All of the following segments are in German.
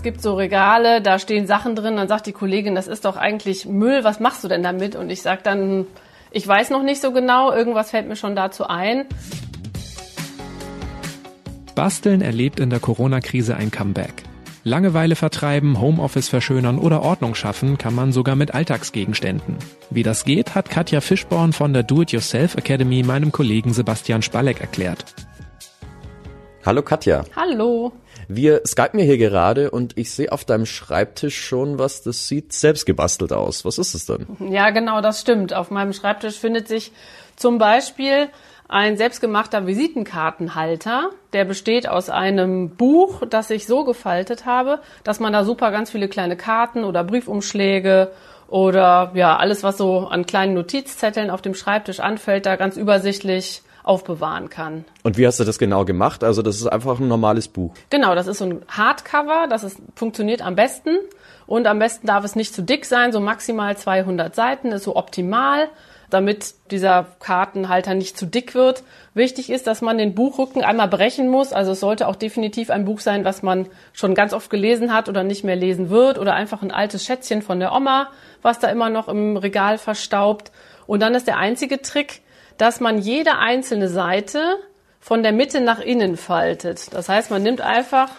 Es gibt so Regale, da stehen Sachen drin, dann sagt die Kollegin, das ist doch eigentlich Müll, was machst du denn damit? Und ich sage dann, ich weiß noch nicht so genau, irgendwas fällt mir schon dazu ein. Basteln erlebt in der Corona-Krise ein Comeback. Langeweile vertreiben, Homeoffice verschönern oder Ordnung schaffen kann man sogar mit Alltagsgegenständen. Wie das geht, hat Katja Fischborn von der Do-It-Yourself Academy meinem Kollegen Sebastian Spalleck erklärt. Hallo Katja. Hallo. Wir skypen mir hier gerade und ich sehe auf deinem Schreibtisch schon was, das sieht selbst gebastelt aus. Was ist es denn? Ja, genau, das stimmt. Auf meinem Schreibtisch findet sich zum Beispiel ein selbstgemachter Visitenkartenhalter. Der besteht aus einem Buch, das ich so gefaltet habe, dass man da super ganz viele kleine Karten oder Briefumschläge oder ja, alles, was so an kleinen Notizzetteln auf dem Schreibtisch anfällt, da ganz übersichtlich aufbewahren kann. Und wie hast du das genau gemacht? Also das ist einfach ein normales Buch. Genau, das ist so ein Hardcover, das ist, funktioniert am besten. Und am besten darf es nicht zu dick sein, so maximal 200 Seiten ist so optimal damit dieser Kartenhalter nicht zu dick wird. Wichtig ist, dass man den Buchrücken einmal brechen muss. Also es sollte auch definitiv ein Buch sein, was man schon ganz oft gelesen hat oder nicht mehr lesen wird oder einfach ein altes Schätzchen von der Oma, was da immer noch im Regal verstaubt. Und dann ist der einzige Trick, dass man jede einzelne Seite von der Mitte nach innen faltet. Das heißt, man nimmt einfach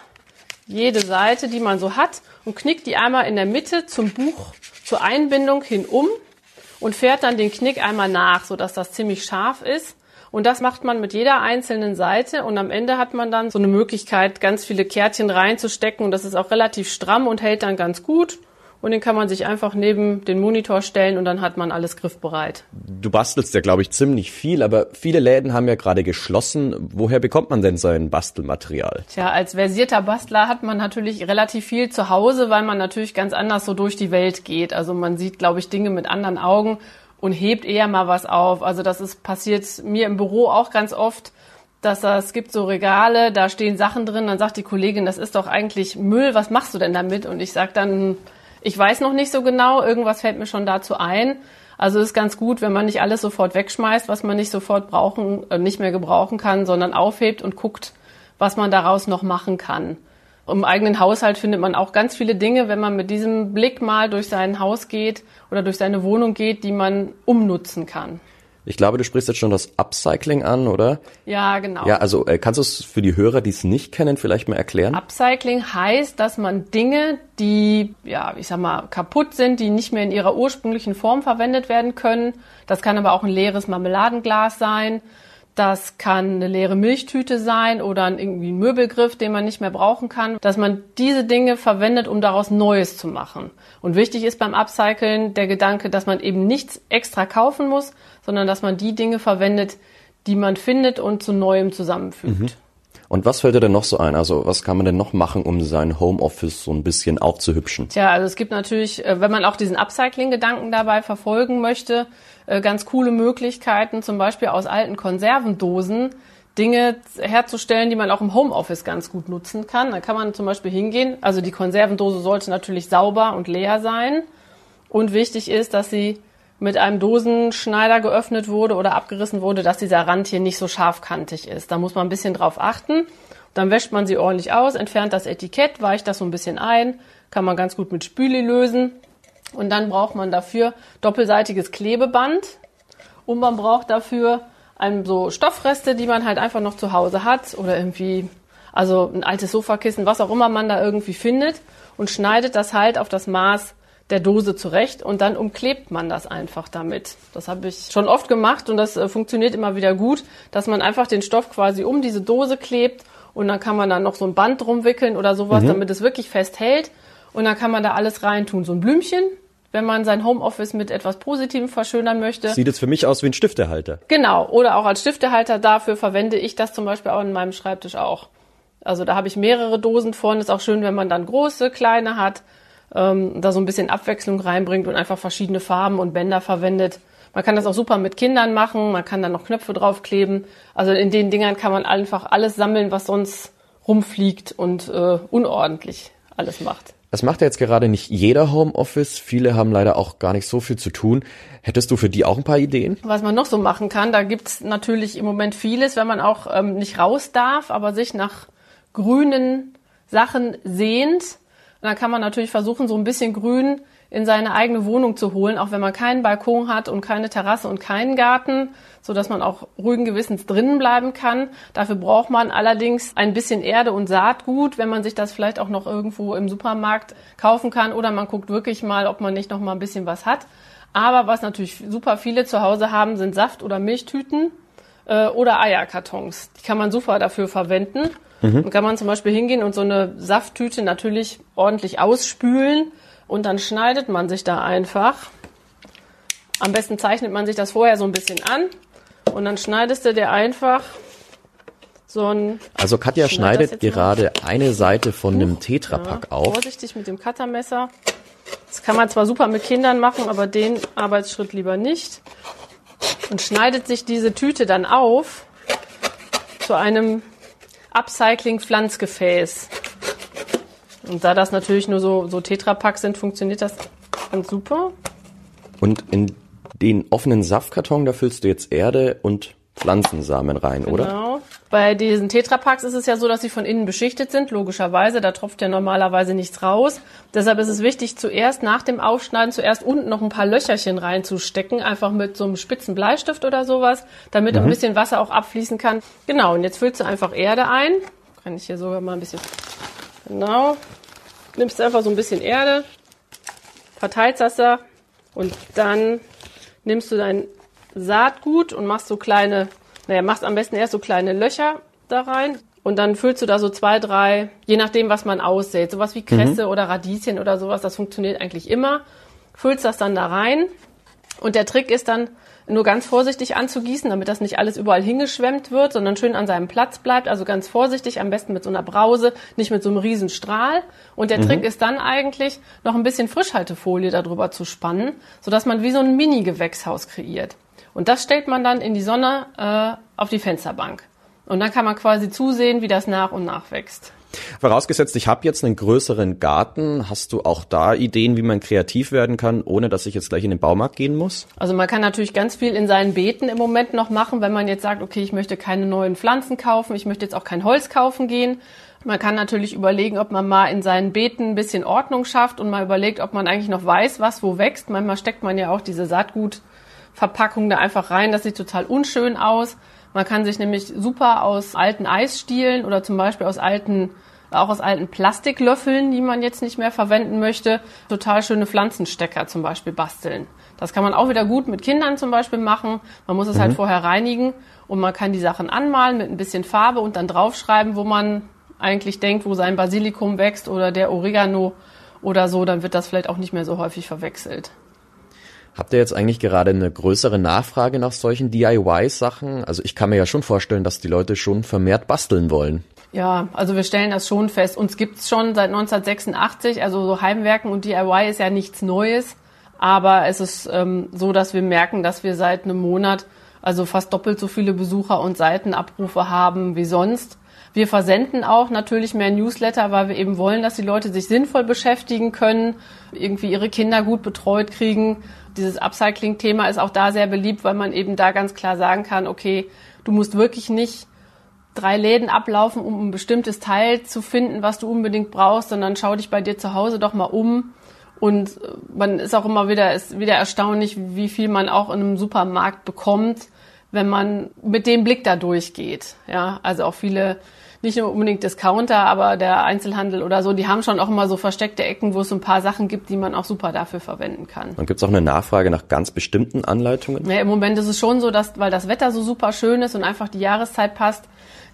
jede Seite, die man so hat, und knickt die einmal in der Mitte zum Buch zur Einbindung hin um und fährt dann den Knick einmal nach, sodass das ziemlich scharf ist. Und das macht man mit jeder einzelnen Seite und am Ende hat man dann so eine Möglichkeit, ganz viele Kärtchen reinzustecken und das ist auch relativ stramm und hält dann ganz gut und den kann man sich einfach neben den Monitor stellen und dann hat man alles griffbereit. Du bastelst ja, glaube ich, ziemlich viel, aber viele Läden haben ja gerade geschlossen. Woher bekommt man denn sein Bastelmaterial? Tja, als versierter Bastler hat man natürlich relativ viel zu Hause, weil man natürlich ganz anders so durch die Welt geht. Also man sieht, glaube ich, Dinge mit anderen Augen und hebt eher mal was auf. Also das ist passiert mir im Büro auch ganz oft dass es gibt so Regale, da stehen Sachen drin, dann sagt die Kollegin, das ist doch eigentlich Müll, was machst du denn damit? Und ich sage dann, ich weiß noch nicht so genau, irgendwas fällt mir schon dazu ein. Also ist ganz gut, wenn man nicht alles sofort wegschmeißt, was man nicht sofort brauchen, äh, nicht mehr gebrauchen kann, sondern aufhebt und guckt, was man daraus noch machen kann. Im eigenen Haushalt findet man auch ganz viele Dinge, wenn man mit diesem Blick mal durch sein Haus geht oder durch seine Wohnung geht, die man umnutzen kann. Ich glaube, du sprichst jetzt schon das Upcycling an, oder? Ja, genau. Ja, also äh, kannst du es für die Hörer, die es nicht kennen, vielleicht mal erklären? Upcycling heißt, dass man Dinge, die, ja, ich sag mal, kaputt sind, die nicht mehr in ihrer ursprünglichen Form verwendet werden können. Das kann aber auch ein leeres Marmeladenglas sein. Das kann eine leere Milchtüte sein oder irgendwie ein Möbelgriff, den man nicht mehr brauchen kann, dass man diese Dinge verwendet, um daraus Neues zu machen. Und wichtig ist beim Upcycling der Gedanke, dass man eben nichts extra kaufen muss, sondern dass man die Dinge verwendet, die man findet und zu Neuem zusammenfügt. Mhm. Und was fällt dir denn noch so ein? Also was kann man denn noch machen, um sein Homeoffice so ein bisschen aufzuhübschen? Tja, also es gibt natürlich, äh, wenn man auch diesen Upcycling-Gedanken dabei verfolgen möchte, äh, ganz coole Möglichkeiten, zum Beispiel aus alten Konservendosen Dinge herzustellen, die man auch im Homeoffice ganz gut nutzen kann. Da kann man zum Beispiel hingehen. Also die Konservendose sollte natürlich sauber und leer sein. Und wichtig ist, dass sie mit einem Dosenschneider geöffnet wurde oder abgerissen wurde, dass dieser Rand hier nicht so scharfkantig ist. Da muss man ein bisschen drauf achten. Dann wäscht man sie ordentlich aus, entfernt das Etikett, weicht das so ein bisschen ein, kann man ganz gut mit Spüli lösen. Und dann braucht man dafür doppelseitiges Klebeband und man braucht dafür ein, so Stoffreste, die man halt einfach noch zu Hause hat oder irgendwie, also ein altes Sofakissen, was auch immer man da irgendwie findet und schneidet das halt auf das Maß der Dose zurecht und dann umklebt man das einfach damit. Das habe ich schon oft gemacht und das äh, funktioniert immer wieder gut, dass man einfach den Stoff quasi um diese Dose klebt und dann kann man dann noch so ein Band drum wickeln oder sowas, mhm. damit es wirklich fest hält und dann kann man da alles reintun. So ein Blümchen, wenn man sein Homeoffice mit etwas Positivem verschönern möchte. Sieht jetzt für mich aus wie ein Stiftehalter. Genau, oder auch als Stiftehalter. Dafür verwende ich das zum Beispiel auch in meinem Schreibtisch auch. Also da habe ich mehrere Dosen von. Ist auch schön, wenn man dann große, kleine hat ähm, da so ein bisschen Abwechslung reinbringt und einfach verschiedene Farben und Bänder verwendet. Man kann das auch super mit Kindern machen, man kann da noch Knöpfe draufkleben. Also in den Dingern kann man einfach alles sammeln, was sonst rumfliegt und äh, unordentlich alles macht. Das macht ja jetzt gerade nicht jeder Homeoffice. Viele haben leider auch gar nicht so viel zu tun. Hättest du für die auch ein paar Ideen? Was man noch so machen kann, da gibt's natürlich im Moment vieles, wenn man auch ähm, nicht raus darf, aber sich nach grünen Sachen sehnt Und dann kann man natürlich versuchen, so ein bisschen Grün in seine eigene Wohnung zu holen, auch wenn man keinen Balkon hat und keine Terrasse und keinen Garten, so dass man auch ruhigen Gewissens drinnen bleiben kann. Dafür braucht man allerdings ein bisschen Erde und Saatgut, wenn man sich das vielleicht auch noch irgendwo im Supermarkt kaufen kann oder man guckt wirklich mal, ob man nicht noch mal ein bisschen was hat. Aber was natürlich super viele zu Hause haben, sind Saft- oder Milchtüten äh, oder Eierkartons. Die kann man super dafür verwenden. Mhm. Dann kann man zum Beispiel hingehen und so eine Safttüte natürlich ordentlich ausspülen und dann schneidet man sich da einfach. Am besten zeichnet man sich das vorher so ein bisschen an und dann schneidest du dir einfach so ein. Also Katja schneidet gerade mal. eine Seite von einem Tetrapack ja, auf. Vorsichtig mit dem Cuttermesser. Das kann man zwar super mit Kindern machen, aber den Arbeitsschritt lieber nicht. Und schneidet sich diese Tüte dann auf zu einem Upcycling-Pflanzgefäß. Und da das natürlich nur so, so Tetrapacks sind, funktioniert das ganz super. Und in den offenen Saftkarton, da füllst du jetzt Erde und Pflanzensamen rein, genau. oder? Bei diesen Tetrapacks ist es ja so, dass sie von innen beschichtet sind, logischerweise. Da tropft ja normalerweise nichts raus. Deshalb ist es wichtig, zuerst nach dem Aufschneiden zuerst unten noch ein paar Löcherchen reinzustecken, einfach mit so einem spitzen Bleistift oder sowas, damit mhm. ein bisschen Wasser auch abfließen kann. Genau, und jetzt füllst du einfach Erde ein. Kann ich hier sogar mal ein bisschen Genau. Nimmst einfach so ein bisschen Erde, verteilst das da und dann nimmst du dein Saatgut und machst so kleine, naja, machst am besten erst so kleine Löcher da rein und dann füllst du da so zwei, drei, je nachdem, was man aussät, sowas wie Kresse mhm. oder Radieschen oder sowas, das funktioniert eigentlich immer. Füllst das dann da rein und der Trick ist dann, nur ganz vorsichtig anzugießen, damit das nicht alles überall hingeschwemmt wird, sondern schön an seinem Platz bleibt. Also ganz vorsichtig, am besten mit so einer Brause, nicht mit so einem riesen Strahl. Und der mhm. Trick ist dann eigentlich, noch ein bisschen Frischhaltefolie darüber zu spannen, sodass man wie so ein Mini-Gewächshaus kreiert. Und das stellt man dann in die Sonne äh, auf die Fensterbank. Und dann kann man quasi zusehen, wie das nach und nach wächst. Vorausgesetzt, ich habe jetzt einen größeren Garten. Hast du auch da Ideen, wie man kreativ werden kann, ohne dass ich jetzt gleich in den Baumarkt gehen muss? Also man kann natürlich ganz viel in seinen Beeten im Moment noch machen, wenn man jetzt sagt, okay, ich möchte keine neuen Pflanzen kaufen, ich möchte jetzt auch kein Holz kaufen gehen. Man kann natürlich überlegen, ob man mal in seinen Beeten ein bisschen Ordnung schafft und mal überlegt, ob man eigentlich noch weiß, was wo wächst. Manchmal steckt man ja auch diese Saatgutverpackung da einfach rein. Das sieht total unschön aus. Man kann sich nämlich super aus alten Eisstielen oder zum Beispiel aus alten auch aus alten Plastiklöffeln, die man jetzt nicht mehr verwenden möchte, total schöne Pflanzenstecker zum Beispiel basteln. Das kann man auch wieder gut mit Kindern zum Beispiel machen. Man muss es halt mhm. halt vorher reinigen und man kann die Sachen anmalen mit ein bisschen Farbe und dann draufschreiben, wo man eigentlich denkt, wo sein Basilikum wächst oder der Oregano oder so, dann wird das vielleicht auch nicht mehr so häufig verwechselt. Habt ihr jetzt eigentlich gerade eine größere Nachfrage nach solchen DIY-Sachen? Also ich kann mir ja schon vorstellen, dass die Leute schon vermehrt basteln wollen. Ja, also wir stellen das schon fest. Uns gibt's schon seit 1986, also so Heimwerken und DIY ist ja nichts Neues. Aber es ist ähm, so, dass wir merken, dass wir seit einem Monat also fast doppelt so viele Besucher und Seitenabrufe haben wie sonst. Wir versenden auch natürlich mehr Newsletter, weil wir eben wollen, dass die Leute sich sinnvoll beschäftigen können, irgendwie ihre Kinder gut betreut kriegen. Dieses Upcycling-Thema ist auch da sehr beliebt, weil man eben da ganz klar sagen kann, okay, du musst wirklich nicht drei Läden ablaufen, um ein bestimmtes Teil zu finden, was du unbedingt brauchst, sondern schau dich bei dir zu Hause doch mal um. Und äh, man ist auch immer wieder, ist wieder erstaunlich, wie viel man auch in einem Supermarkt bekommt, wenn man mit dem Blick da durchgeht. Ja, also auch viele nicht nur unbedingt Discounter, aber der Einzelhandel oder so, die haben schon auch immer so versteckte Ecken, wo es so ein paar Sachen gibt, die man auch super dafür verwenden kann. Und gibt es auch eine Nachfrage nach ganz bestimmten Anleitungen? Ja, im Moment ist es schon so, dass, weil das Wetter so super schön ist und einfach die Jahreszeit passt,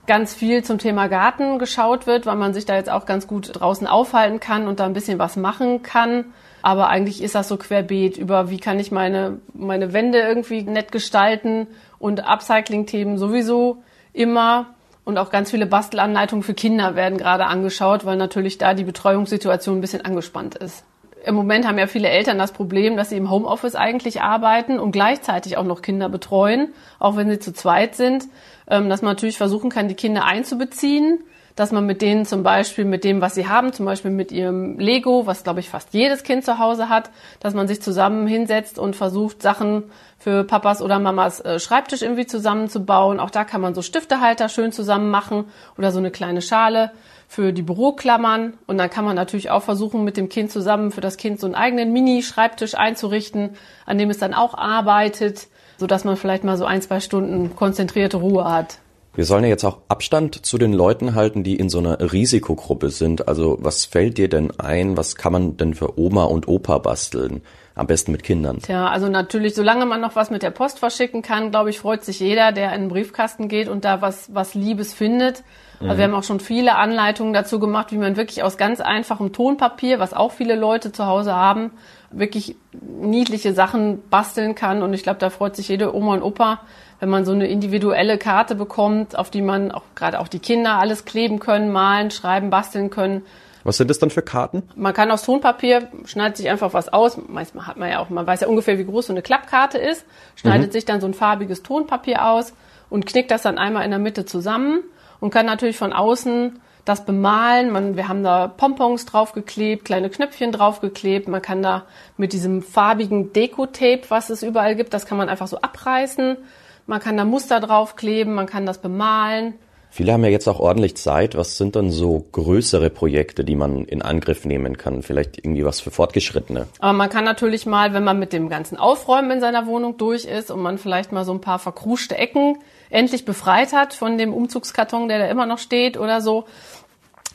ganz viel zum Thema Garten geschaut wird, weil man sich da jetzt auch ganz gut draußen aufhalten kann und da ein bisschen was machen kann. Aber eigentlich ist das so querbeet über, wie kann ich meine, meine Wände irgendwie nett gestalten und Upcycling-Themen sowieso immer. Und auch ganz viele Bastelanleitungen für Kinder werden gerade angeschaut, weil natürlich da die Betreuungssituation ein bisschen angespannt ist. Im Moment haben ja viele Eltern das Problem, dass sie im Homeoffice eigentlich arbeiten und gleichzeitig auch noch Kinder betreuen, auch wenn sie zu zweit sind, ähm, dass man natürlich versuchen kann, die Kinder einzubeziehen dass man mit denen zum Beispiel, mit dem, was sie haben, zum Beispiel mit ihrem Lego, was glaube ich fast jedes Kind zu Hause hat, dass man sich zusammen hinsetzt und versucht, Sachen für Papas oder Mamas äh, Schreibtisch irgendwie zusammenzubauen. Auch da kann man so Stiftehalter schön zusammen machen oder so eine kleine Schale für die Büroklammern. Und dann kann man natürlich auch versuchen, mit dem Kind zusammen für das Kind so einen eigenen Mini-Schreibtisch einzurichten, an dem es dann auch arbeitet, sodass man vielleicht mal so ein, zwei Stunden konzentrierte Ruhe hat. Wir sollen ja jetzt auch Abstand zu den Leuten halten, die in so einer Risikogruppe sind. Also was fällt dir denn ein? Was kann man denn für Oma und Opa basteln? Am besten mit Kindern. Tja, also natürlich, solange man noch was mit der Post verschicken kann, glaube ich, freut sich jeder, der in den Briefkasten geht und da was, was Liebes findet. Also wir haben auch schon viele Anleitungen dazu gemacht, wie man wirklich aus ganz einfachem Tonpapier, was auch viele Leute zu Hause haben, wirklich niedliche Sachen basteln kann. Und ich glaube, da freut sich jede Oma und Opa, wenn man so eine individuelle Karte bekommt, auf die man auch gerade auch die Kinder alles kleben können, malen, schreiben, basteln können. Was sind das dann für Karten? Man kann aus Tonpapier, schneidet sich einfach was aus. Manchmal hat man ja auch, man weiß ja ungefähr, wie groß so eine Klappkarte ist, schneidet mhm. sich dann so ein farbiges Tonpapier aus und knickt das dann einmal in der Mitte zusammen und kann natürlich von außen das bemalen. Man, wir haben da Pompons draufgeklebt, kleine Knöpfchen draufgeklebt. Man kann da mit diesem farbigen Deko-Tape, was es überall gibt, das kann man einfach so abreißen. Man kann da Muster draufkleben, man kann das bemalen. Viele haben ja jetzt auch ordentlich Zeit. Was sind dann so größere Projekte, die man in Angriff nehmen kann? Vielleicht irgendwie was für Fortgeschrittene? Aber man kann natürlich mal, wenn man mit dem ganzen Aufräumen in seiner Wohnung durch ist und man vielleicht mal so ein paar verkruschte Ecken endlich befreit hat von dem Umzugskarton, der da immer noch steht oder so,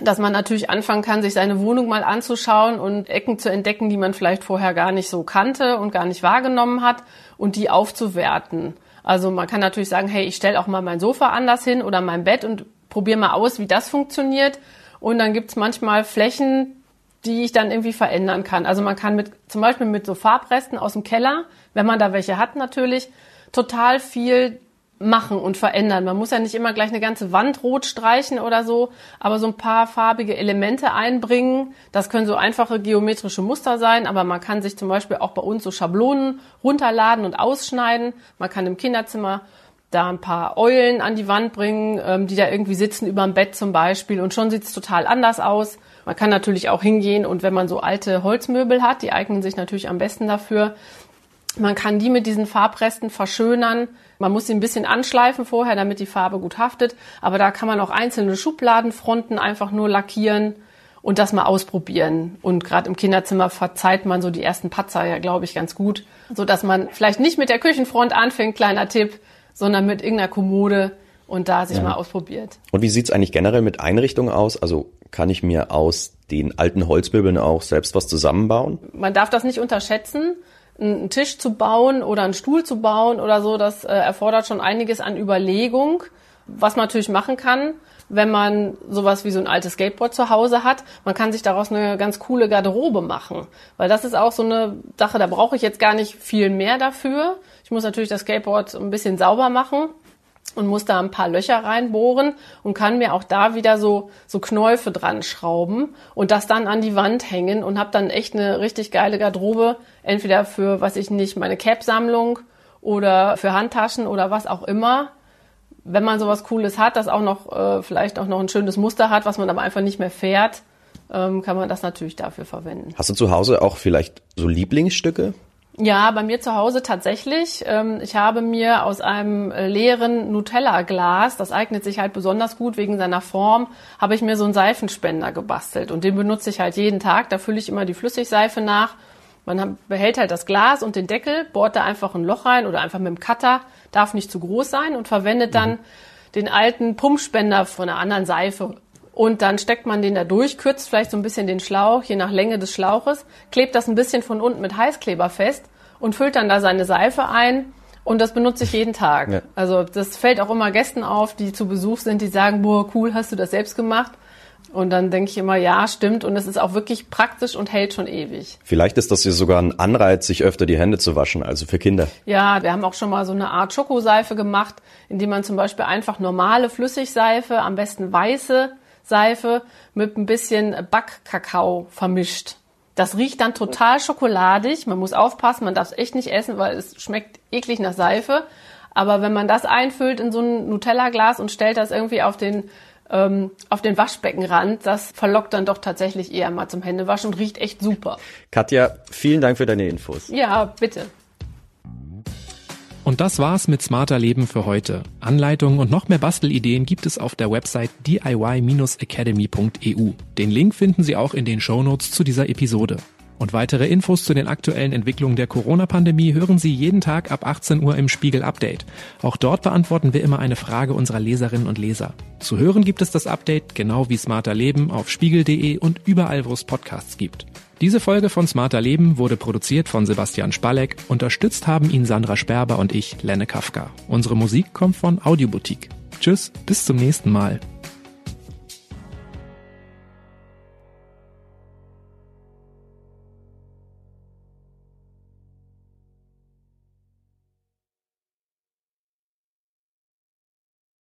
dass man natürlich anfangen kann, sich seine Wohnung mal anzuschauen und Ecken zu entdecken, die man vielleicht vorher gar nicht so kannte und gar nicht wahrgenommen hat und die aufzuwerten. Also man kann natürlich sagen, hey, ich stelle auch mal mein Sofa anders hin oder mein Bett und probiere mal aus, wie das funktioniert. Und dann gibt's manchmal Flächen, die ich dann irgendwie verändern kann. Also man kann mit zum Beispiel mit so Farbresten aus dem Keller, wenn man da welche hat natürlich, total viel machen und verändern. Man muss ja nicht immer gleich eine ganze Wand rot streichen oder so, aber so ein paar farbige Elemente einbringen. Das können so einfache geometrische Muster sein, aber man kann sich zum Beispiel auch bei uns so Schablonen runterladen und ausschneiden. Man kann im Kinderzimmer da ein paar Eulen an die Wand bringen, ähm, die da irgendwie sitzen über dem Bett zum Beispiel und schon sieht es total anders aus. Man kann natürlich auch hingehen und wenn man so alte Holzmöbel hat, die eignen sich natürlich am besten dafür, man kann die mit diesen Farbresten verschönern. Man muss sie ein bisschen anschleifen vorher, damit die Farbe gut haftet. Aber da kann man auch einzelne Schubladenfronten einfach nur lackieren und das mal ausprobieren. Und gerade im Kinderzimmer verzeiht man so die ersten Patzer ja, glaube ich, ganz gut. So dass man vielleicht nicht mit der Küchenfront anfängt, kleiner Tipp, sondern mit irgendeiner Kommode und da sich ja. mal ausprobiert. Und wie sieht's eigentlich generell mit Einrichtungen aus? Also kann ich mir aus den alten Holzmöbeln auch selbst was zusammenbauen? Man darf das nicht unterschätzen einen Tisch zu bauen oder einen Stuhl zu bauen oder so, das äh, erfordert schon einiges an Überlegung, was man natürlich machen kann, wenn man sowas wie so ein altes Skateboard zu Hause hat. Man kann sich daraus eine ganz coole Garderobe machen, weil das ist auch so eine Sache, da brauche ich jetzt gar nicht viel mehr dafür. Ich muss natürlich das Skateboard ein bisschen sauber machen und muss da ein paar Löcher reinbohren und kann mir auch da wieder so so Knäufe dran schrauben und das dann an die Wand hängen und habe dann echt eine richtig geile Garderobe, entweder für was ich nicht meine Cap Sammlung oder für Handtaschen oder was auch immer. Wenn man sowas cooles hat, das auch noch äh, vielleicht auch noch ein schönes Muster hat, was man aber einfach nicht mehr fährt, ähm, kann man das natürlich dafür verwenden. Hast du zu Hause auch vielleicht so Lieblingsstücke? Ja, bei mir zu Hause tatsächlich. Ähm, ich habe mir aus einem leeren Nutella-Glas, das eignet sich halt besonders gut wegen seiner Form, habe ich mir so einen Seifenspender gebastelt. Und den benutze ich halt jeden Tag. Da fülle ich immer die Flüssigseife nach. Man behält halt das Glas und den Deckel, bohrt da einfach ein Loch rein oder einfach mit dem Cutter, darf nicht zu groß sein und verwendet dann mhm. den alten Pumpspender von einer anderen Seife und dann steckt man den da durch, kürzt vielleicht so ein bisschen den Schlauch, je nach Länge des Schlauches, klebt das ein bisschen von unten mit Heißkleber fest und füllt dann da seine Seife ein. Und das benutze ich jeden Tag. Ja. Also das fällt auch immer Gästen auf, die zu Besuch sind, die sagen, boah, cool, hast du das selbst gemacht? Und dann denke ich immer, ja, stimmt. Und es ist auch wirklich praktisch und hält schon ewig. Vielleicht ist das hier sogar ein Anreiz, sich öfter die Hände zu waschen, also für Kinder. Ja, wir haben auch schon mal so eine Art Schokoseife gemacht, indem man zum Beispiel einfach normale Flüssigseife, am besten weiße, Seife mit ein bisschen Backkakao vermischt. Das riecht dann total schokoladig. Man muss aufpassen, man darf es echt nicht essen, weil es schmeckt eklig nach Seife. Aber wenn man das einfüllt in so ein Nutella-Glas und stellt das irgendwie auf den ähm, auf den Waschbeckenrand, das verlockt dann doch tatsächlich eher mal zum Händewaschen und riecht echt super. Katja, vielen Dank für deine Infos. Ja, bitte. Und das war's mit Smarter Leben für heute. Anleitungen und noch mehr Bastelideen gibt es auf der Website diy-academy.eu. Den Link finden Sie auch in den Shownotes zu dieser Episode. Und weitere Infos zu den aktuellen Entwicklungen der Corona-Pandemie hören Sie jeden Tag ab 18 Uhr im Spiegel Update. Auch dort beantworten wir immer eine Frage unserer Leserinnen und Leser. Zu hören gibt es das Update genau wie Smarter Leben auf spiegel.de und überall, wo es Podcasts gibt. Diese Folge von Smarter Leben wurde produziert von Sebastian Spalleck. Unterstützt haben ihn Sandra Sperber und ich, Lenne Kafka. Unsere Musik kommt von Audioboutique. Tschüss, bis zum nächsten Mal.